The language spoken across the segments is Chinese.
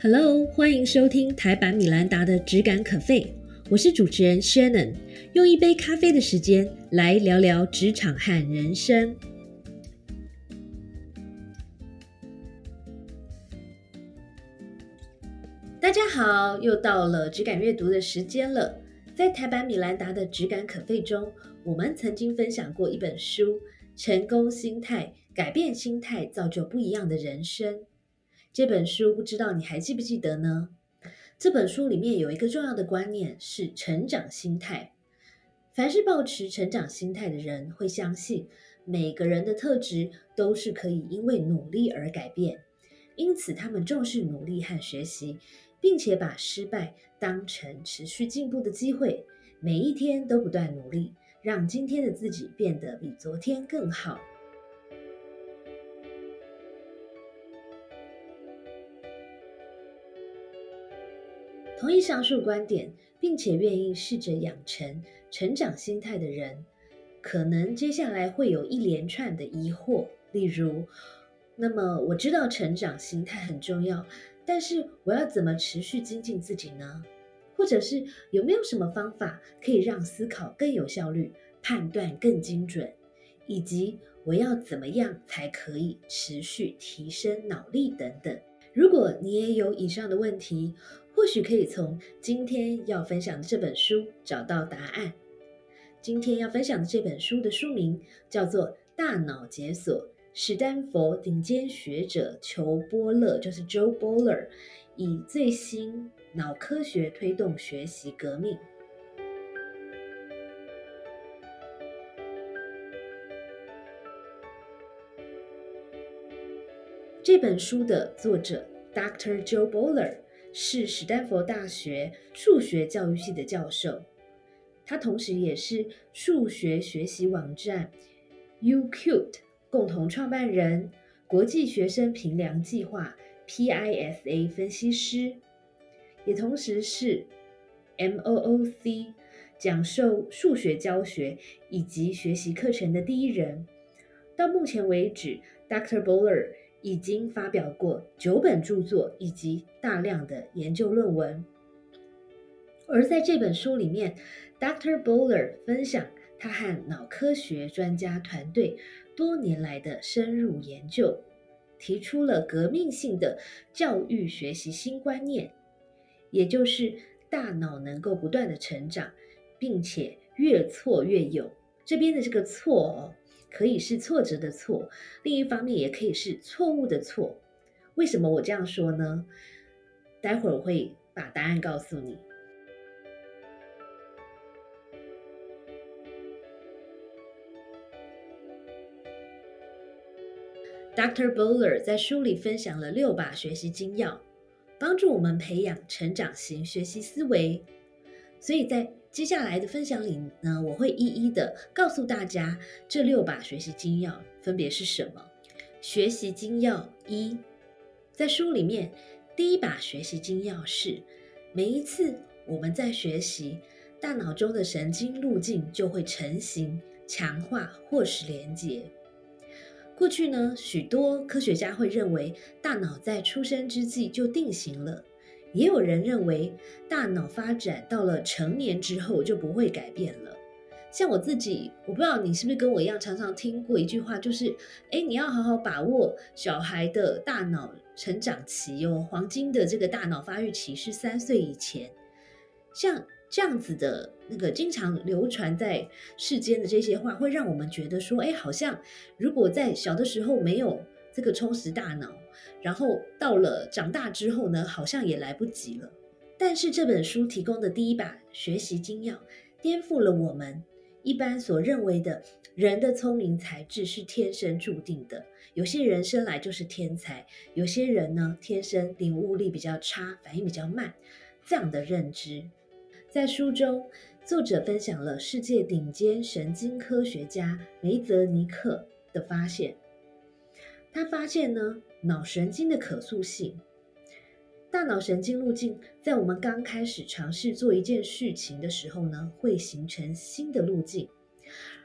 Hello，欢迎收听台版米兰达的质感可废，我是主持人 Shannon，用一杯咖啡的时间来聊聊职场和人生。大家好，又到了质感阅读的时间了。在台版米兰达的质感可废中，我们曾经分享过一本书《成功心态：改变心态，造就不一样的人生》。这本书不知道你还记不记得呢？这本书里面有一个重要的观念是成长心态。凡是保持成长心态的人，会相信每个人的特质都是可以因为努力而改变，因此他们重视努力和学习。并且把失败当成持续进步的机会，每一天都不断努力，让今天的自己变得比昨天更好。同意上述观点，并且愿意试着养成成长心态的人，可能接下来会有一连串的疑惑，例如：那么我知道成长心态很重要。但是我要怎么持续精进自己呢？或者是有没有什么方法可以让思考更有效率、判断更精准？以及我要怎么样才可以持续提升脑力等等？如果你也有以上的问题，或许可以从今天要分享的这本书找到答案。今天要分享的这本书的书名叫做《大脑解锁》。史丹佛顶尖学者裘波勒，就是 Joe Bowler） 以最新脑科学推动学习革命。这本书的作者 Dr. Joe Bowler 是史丹佛大学数学教育系的教授，他同时也是数学学习网站 UCute。共同创办人、国际学生评量计划 （PISA） 分析师，也同时是 MOOC 讲授数学教学以及学习课程的第一人。到目前为止，Dr. Bowler 已经发表过九本著作以及大量的研究论文。而在这本书里面，Dr. Bowler 分享他和脑科学专家团队。多年来的深入研究，提出了革命性的教育学习新观念，也就是大脑能够不断的成长，并且越挫越勇。这边的这个“错”哦，可以是挫折的“挫”，另一方面也可以是错误的“错”。为什么我这样说呢？待会儿我会把答案告诉你。Dr. Bowler 在书里分享了六把学习精要，帮助我们培养成长型学习思维。所以在接下来的分享里呢，我会一一的告诉大家这六把学习金钥分别是什么。学习金钥一，在书里面第一把学习金钥是：每一次我们在学习，大脑中的神经路径就会成型、强化或是连接。过去呢，许多科学家会认为大脑在出生之际就定型了，也有人认为大脑发展到了成年之后就不会改变了。像我自己，我不知道你是不是跟我一样，常常听过一句话，就是：哎，你要好好把握小孩的大脑成长期哦，黄金的这个大脑发育期是三岁以前。像这样子的那个经常流传在世间的这些话，会让我们觉得说，哎，好像如果在小的时候没有这个充实大脑，然后到了长大之后呢，好像也来不及了。但是这本书提供的第一把学习精要，颠覆了我们一般所认为的人的聪明才智是天生注定的。有些人生来就是天才，有些人呢天生领悟力比较差，反应比较慢，这样的认知。在书中，作者分享了世界顶尖神经科学家梅泽尼克的发现。他发现呢，脑神经的可塑性，大脑神经路径在我们刚开始尝试做一件事情的时候呢，会形成新的路径。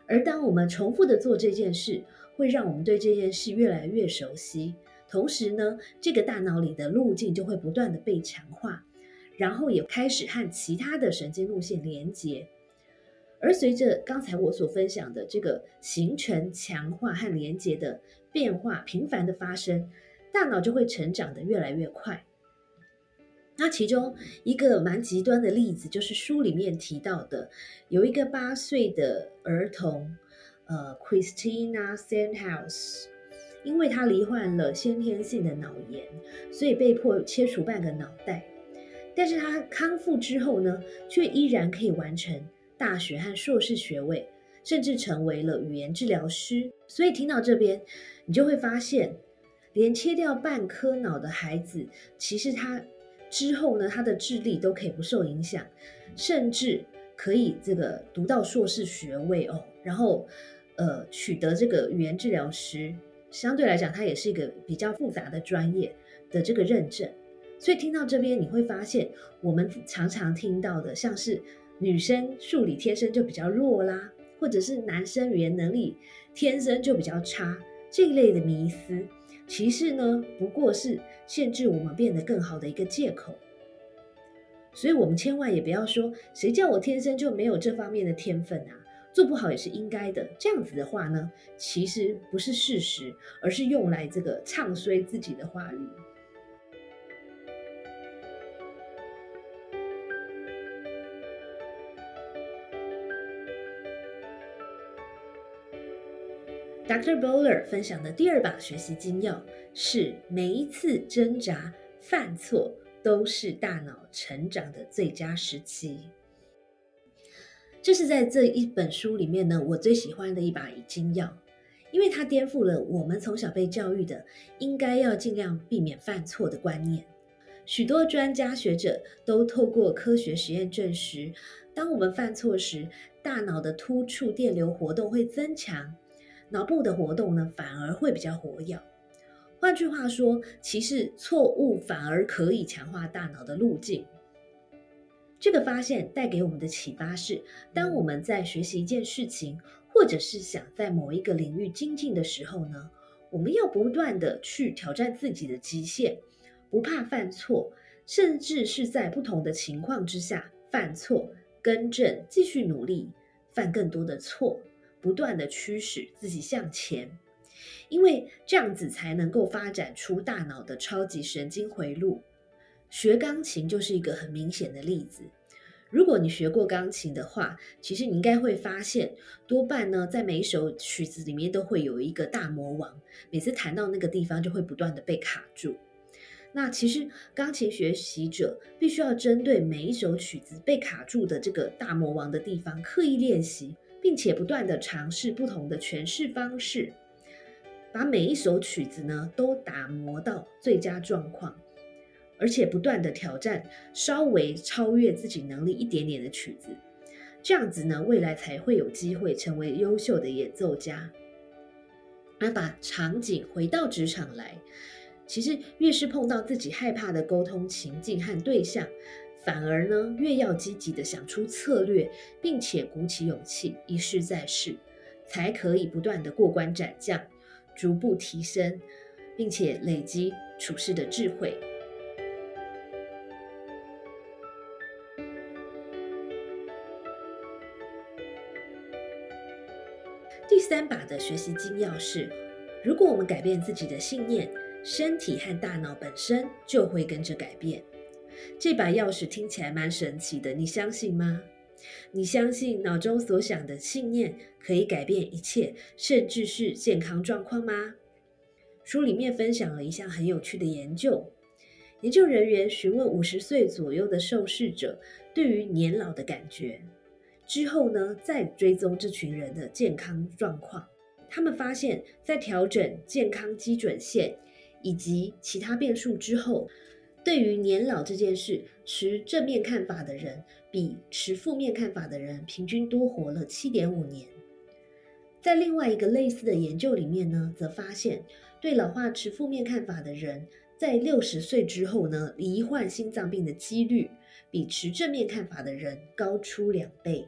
而当我们重复的做这件事，会让我们对这件事越来越熟悉。同时呢，这个大脑里的路径就会不断的被强化，然后也开始和其他的神经路线连接。而随着刚才我所分享的这个形成、强化和连接的变化频繁的发生，大脑就会成长的越来越快。那其中一个蛮极端的例子，就是书里面提到的，有一个八岁的儿童，呃，Christina Sandhouse，因为他罹患了先天性的脑炎，所以被迫切除半个脑袋。但是他康复之后呢，却依然可以完成大学和硕士学位，甚至成为了语言治疗师。所以听到这边，你就会发现，连切掉半颗脑的孩子，其实他。之后呢，他的智力都可以不受影响，甚至可以这个读到硕士学位哦，然后呃取得这个语言治疗师，相对来讲，它也是一个比较复杂的专业的这个认证。所以听到这边，你会发现我们常常听到的，像是女生数理天生就比较弱啦，或者是男生语言能力天生就比较差这一类的迷思。歧视呢，不过是限制我们变得更好的一个借口，所以我们千万也不要说谁叫我天生就没有这方面的天分啊，做不好也是应该的。这样子的话呢，其实不是事实，而是用来这个唱衰自己的话语。Dr. Bowler 分享的第二把学习金钥是：每一次挣扎、犯错都是大脑成长的最佳时期。这是在这一本书里面呢，我最喜欢的一把金钥，因为它颠覆了我们从小被教育的应该要尽量避免犯错的观念。许多专家学者都透过科学实验证实，当我们犯错时，大脑的突触电流活动会增强。脑部的活动呢，反而会比较活跃。换句话说，其实错误反而可以强化大脑的路径。这个发现带给我们的启发是：当我们在学习一件事情，或者是想在某一个领域精进的时候呢，我们要不断的去挑战自己的极限，不怕犯错，甚至是在不同的情况之下犯错、更正、继续努力，犯更多的错。不断的驱使自己向前，因为这样子才能够发展出大脑的超级神经回路。学钢琴就是一个很明显的例子。如果你学过钢琴的话，其实你应该会发现，多半呢，在每一首曲子里面都会有一个大魔王，每次弹到那个地方就会不断的被卡住。那其实钢琴学习者必须要针对每一首曲子被卡住的这个大魔王的地方刻意练习。并且不断的尝试不同的诠释方式，把每一首曲子呢都打磨到最佳状况，而且不断的挑战稍微超越自己能力一点点的曲子，这样子呢未来才会有机会成为优秀的演奏家。而把场景回到职场来，其实越是碰到自己害怕的沟通情境和对象。反而呢，越要积极的想出策略，并且鼓起勇气一试再试，才可以不断的过关斩将，逐步提升，并且累积处事的智慧。第三把的学习金钥匙，如果我们改变自己的信念，身体和大脑本身就会跟着改变。这把钥匙听起来蛮神奇的，你相信吗？你相信脑中所想的信念可以改变一切，甚至是健康状况吗？书里面分享了一项很有趣的研究，研究人员询问五十岁左右的受试者对于年老的感觉，之后呢，再追踪这群人的健康状况，他们发现，在调整健康基准线以及其他变数之后。对于年老这件事，持正面看法的人比持负面看法的人平均多活了七点五年。在另外一个类似的研究里面呢，则发现对老化持负面看法的人，在六十岁之后呢，罹患心脏病的几率比持正面看法的人高出两倍。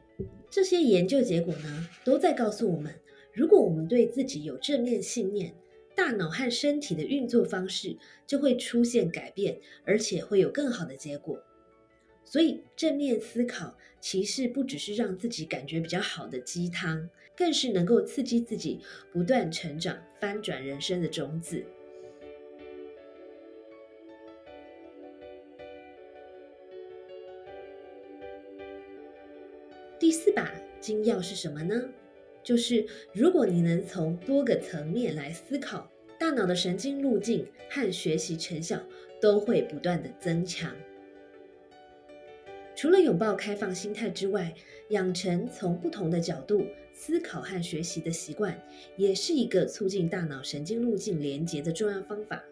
这些研究结果呢，都在告诉我们，如果我们对自己有正面信念，大脑和身体的运作方式就会出现改变，而且会有更好的结果。所以，正面思考其实不只是让自己感觉比较好的鸡汤，更是能够刺激自己不断成长、翻转人生的种子。第四把金钥是什么呢？就是如果你能从多个层面来思考，大脑的神经路径和学习成效都会不断的增强。除了拥抱开放心态之外，养成从不同的角度思考和学习的习惯，也是一个促进大脑神经路径连接的重要方法。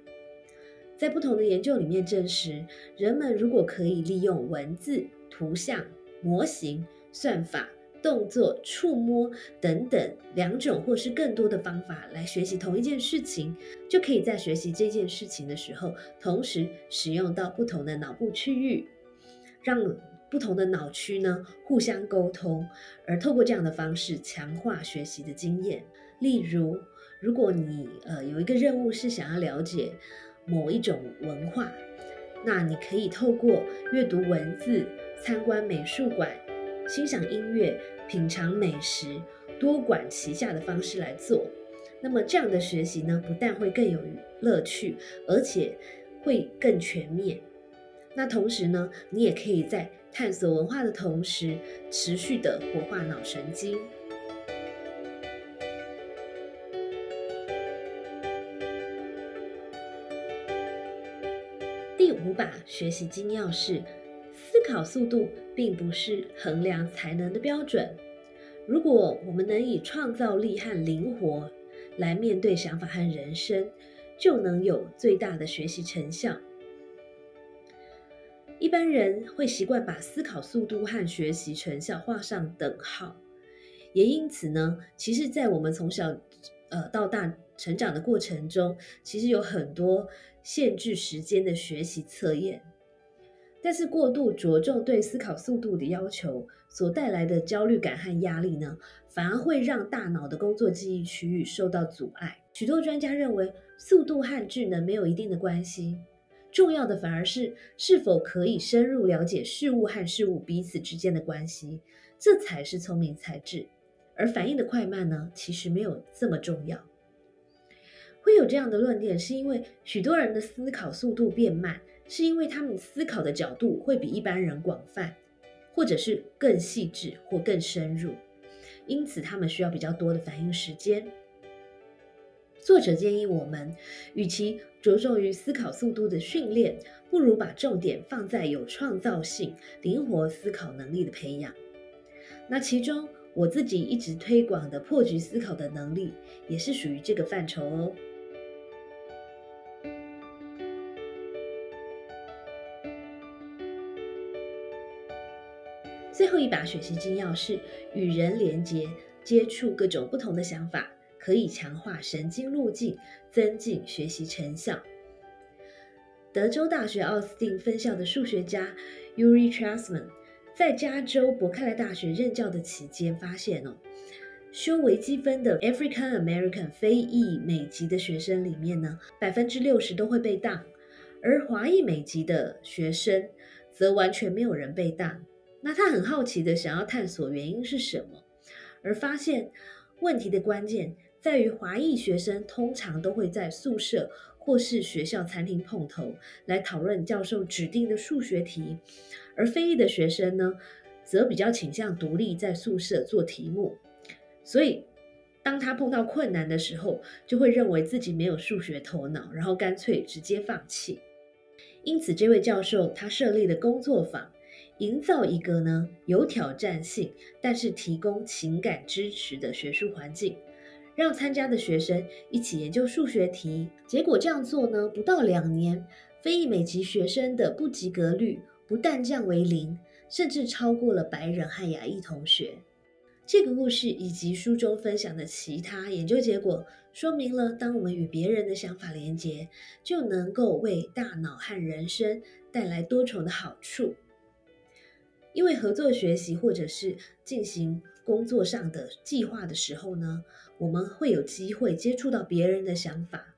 在不同的研究里面证实，人们如果可以利用文字、图像、模型。算法、动作、触摸等等两种或是更多的方法来学习同一件事情，就可以在学习这件事情的时候，同时使用到不同的脑部区域，让不同的脑区呢互相沟通，而透过这样的方式强化学习的经验。例如，如果你呃有一个任务是想要了解某一种文化，那你可以透过阅读文字、参观美术馆。欣赏音乐、品尝美食、多管齐下的方式来做，那么这样的学习呢，不但会更有乐趣，而且会更全面。那同时呢，你也可以在探索文化的同时，持续的活化脑神经。第五把学习金钥匙。思考速度并不是衡量才能的标准。如果我们能以创造力和灵活来面对想法和人生，就能有最大的学习成效。一般人会习惯把思考速度和学习成效画上等号，也因此呢，其实，在我们从小呃到大成长的过程中，其实有很多限制时间的学习测验。但是过度着重对思考速度的要求所带来的焦虑感和压力呢，反而会让大脑的工作记忆区域受到阻碍。许多专家认为，速度和智能没有一定的关系，重要的反而是是否可以深入了解事物和事物彼此之间的关系，这才是聪明才智。而反应的快慢呢，其实没有这么重要。会有这样的论点，是因为许多人的思考速度变慢。是因为他们思考的角度会比一般人广泛，或者是更细致或更深入，因此他们需要比较多的反应时间。作者建议我们，与其着重于思考速度的训练，不如把重点放在有创造性、灵活思考能力的培养。那其中，我自己一直推广的破局思考的能力，也是属于这个范畴哦。后一把学习金钥匙与人连接，接触各种不同的想法，可以强化神经路径，增进学习成效。德州大学奥斯汀分校的数学家 Uri Trasman 在加州伯克莱大学任教的期间发现哦，修微积分的 African American 非裔美籍的学生里面呢，百分之六十都会被当，而华裔美籍的学生则完全没有人被当。那他很好奇的想要探索原因是什么，而发现问题的关键在于华裔学生通常都会在宿舍或是学校餐厅碰头来讨论教授指定的数学题，而非裔的学生呢，则比较倾向独立在宿舍做题目，所以当他碰到困难的时候，就会认为自己没有数学头脑，然后干脆直接放弃。因此，这位教授他设立了工作坊。营造一个呢有挑战性，但是提供情感支持的学术环境，让参加的学生一起研究数学题。结果这样做呢，不到两年，非裔美籍学生的不及格率不但降为零，甚至超过了白人和亚裔同学。这个故事以及书中分享的其他研究结果，说明了当我们与别人的想法连接，就能够为大脑和人生带来多重的好处。因为合作学习或者是进行工作上的计划的时候呢，我们会有机会接触到别人的想法，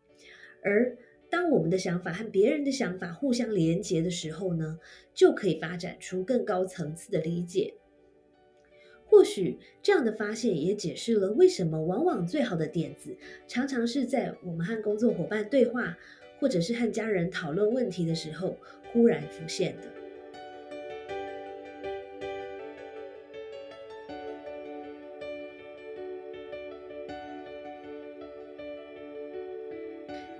而当我们的想法和别人的想法互相连结的时候呢，就可以发展出更高层次的理解。或许这样的发现也解释了为什么往往最好的点子常常是在我们和工作伙伴对话，或者是和家人讨论问题的时候忽然浮现的。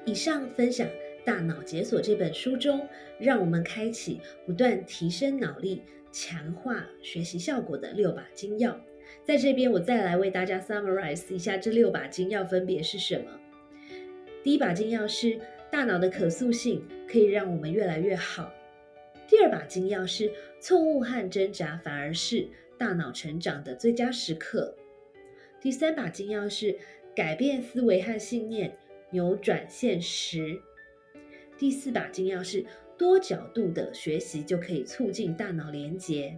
以上分享《大脑解锁》这本书中，让我们开启不断提升脑力、强化学习效果的六把金钥。在这边，我再来为大家 summarize 一下这六把金钥分别是什么。第一把金钥是大脑的可塑性可以让我们越来越好。第二把金钥是错误和挣扎反而是大脑成长的最佳时刻。第三把金钥是改变思维和信念。扭转现实。第四把金钥匙多角度的学习就可以促进大脑连接。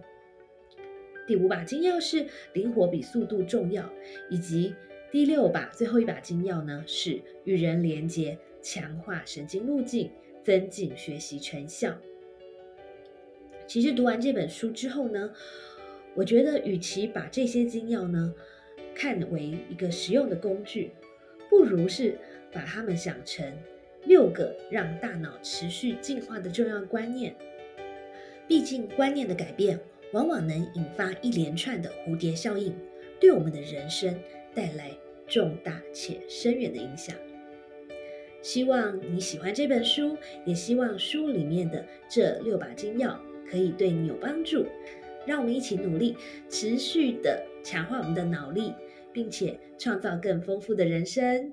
第五把金钥匙灵活比速度重要，以及第六把最后一把金钥呢是与人连接，强化神经路径，增进学习成效。其实读完这本书之后呢，我觉得与其把这些金钥呢看为一个实用的工具，不如是。把它们想成六个让大脑持续进化的重要观念。毕竟，观念的改变往往能引发一连串的蝴蝶效应，对我们的人生带来重大且深远的影响。希望你喜欢这本书，也希望书里面的这六把金钥可以对你有帮助。让我们一起努力，持续的强化我们的脑力，并且创造更丰富的人生。